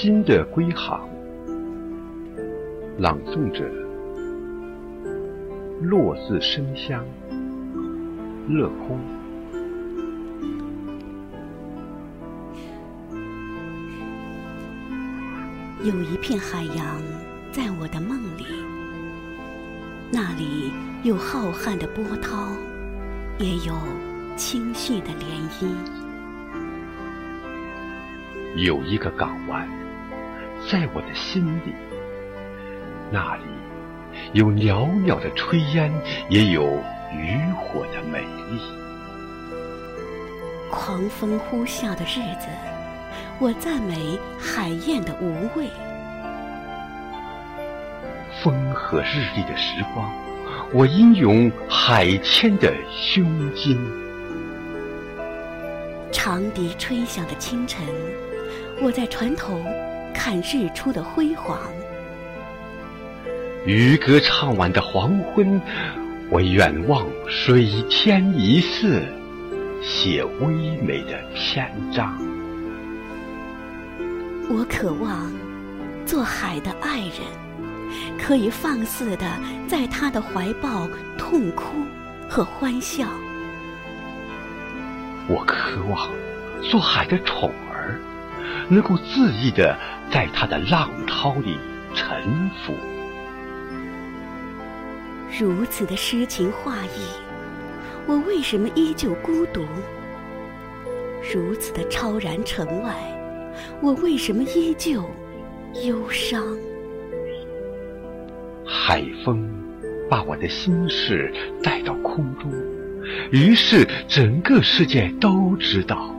新的归航。朗诵者：落字生香，乐空。有一片海洋在我的梦里，那里有浩瀚的波涛，也有清晰的涟漪。有一个港湾在我的心里，那里有袅袅的炊烟，也有渔火的美丽。狂风呼啸的日子。我赞美海燕的无畏，风和日丽的时光，我英勇海天的胸襟。长笛吹响的清晨，我在船头看日出的辉煌。渔歌唱晚的黄昏，我远望水天一色，写微美的篇章。我渴望做海的爱人，可以放肆的在他的怀抱痛哭和欢笑。我渴望做海的宠儿，能够恣意的在他的浪涛里沉浮。如此的诗情画意，我为什么依旧孤独？如此的超然城外。我为什么依旧忧伤？海风把我的心事带到空中，于是整个世界都知道，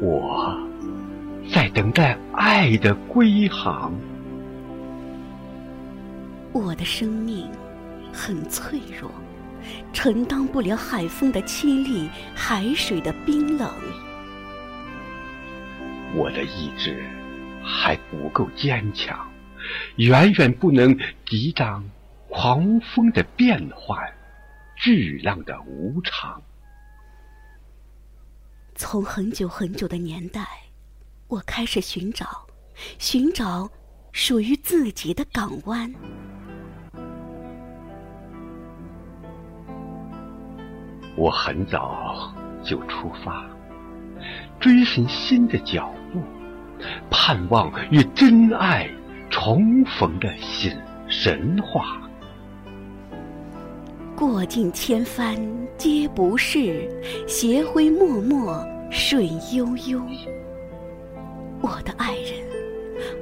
我在等待爱的归航。我的生命很脆弱，承担不了海风的凄厉，海水的冰冷。我的意志还不够坚强，远远不能抵挡狂风的变幻，巨浪的无常。从很久很久的年代，我开始寻找，寻找属于自己的港湾。我很早就出发。追寻新的脚步，盼望与真爱重逢的新神话。过尽千帆皆不是，斜晖脉脉水悠悠。我的爱人，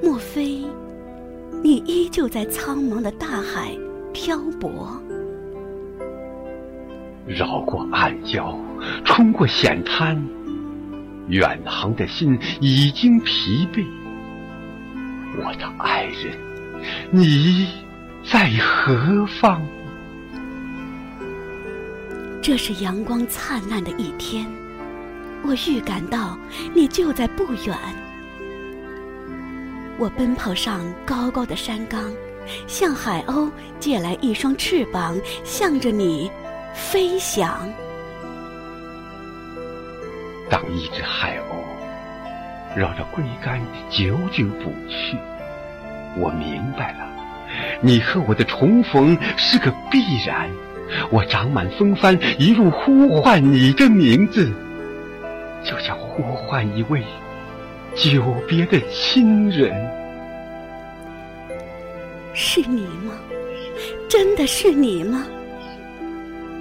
莫非你依旧在苍茫的大海漂泊？绕过暗礁，冲过险滩。远航的心已经疲惫，我的爱人，你在何方？这是阳光灿烂的一天，我预感到你就在不远。我奔跑上高高的山岗，向海鸥借来一双翅膀，向着你飞翔。当一只海鸥绕着桅杆久久不去，我明白了，你和我的重逢是个必然。我长满风帆，一路呼唤你的名字，就像呼唤一位久别的亲人。是你吗？真的是你吗？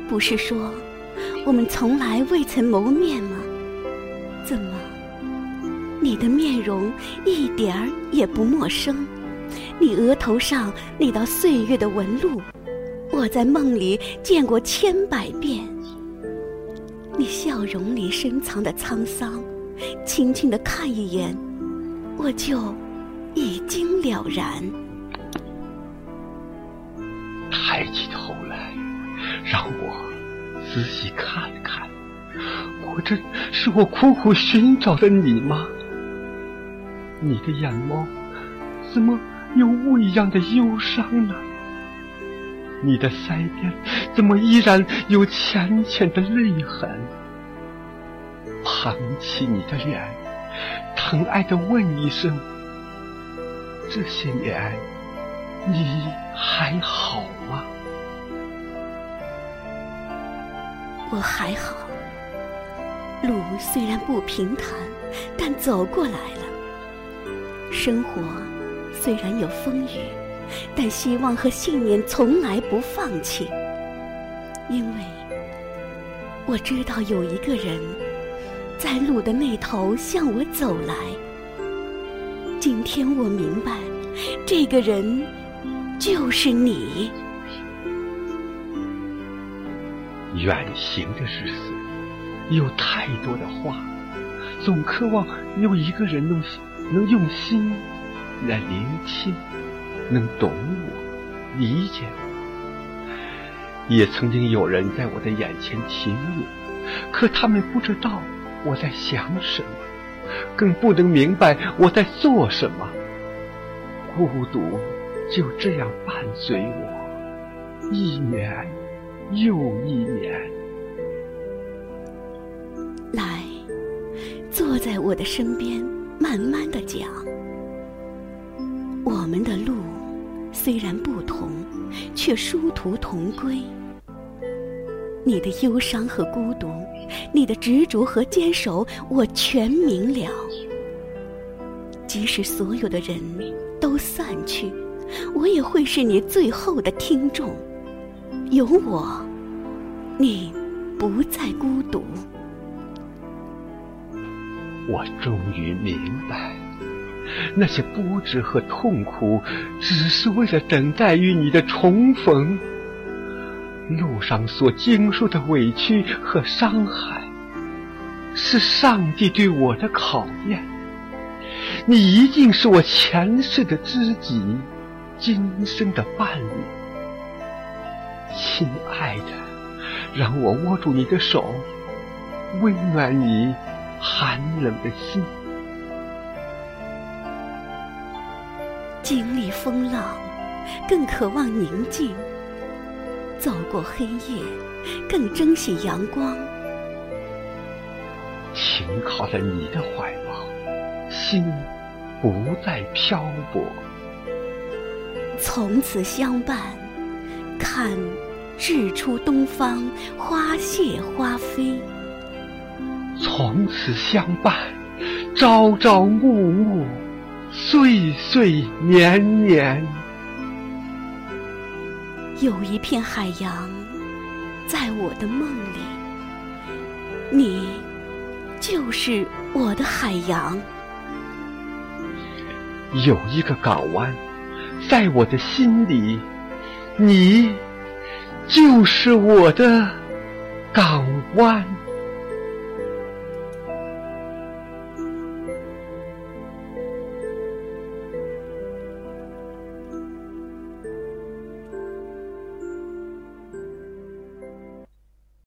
不是说我们从来未曾谋面吗？怎么，你的面容一点儿也不陌生？你额头上那道岁月的纹路，我在梦里见过千百遍。你笑容里深藏的沧桑，轻轻的看一眼，我就已经了然。抬起头来，让我仔细看看。我这是我苦苦寻找的你吗？你的眼眸怎么有雾一样的忧伤呢？你的腮边怎么依然有浅浅的泪痕？捧起你的脸，疼爱的问一声：这些年，你还好吗？我还好。路虽然不平坦，但走过来了。生活虽然有风雨，但希望和信念从来不放弃。因为我知道有一个人在路的那头向我走来。今天我明白，这个人就是你。远行的日子。有太多的话，总渴望有一个人能能用心来聆听，能懂我，理解我。也曾经有人在我的眼前停留，可他们不知道我在想什么，更不能明白我在做什么。孤独就这样伴随我，一年又一年。来，坐在我的身边，慢慢的讲。我们的路虽然不同，却殊途同归。你的忧伤和孤独，你的执着和坚守，我全明了。即使所有的人都散去，我也会是你最后的听众。有我，你不再孤独。我终于明白，那些不知和痛苦，只是为了等待与你的重逢。路上所经受的委屈和伤害，是上帝对我的考验。你一定是我前世的知己，今生的伴侣。亲爱的，让我握住你的手，温暖你。寒冷的心，经历风浪，更渴望宁静；走过黑夜，更珍惜阳光。停靠在你的怀抱，心不再漂泊。从此相伴，看日出东方，花谢花飞。从此相伴，朝朝暮暮，岁岁年年。有一片海洋，在我的梦里，你就是我的海洋。有一个港湾，在我的心里，你就是我的港湾。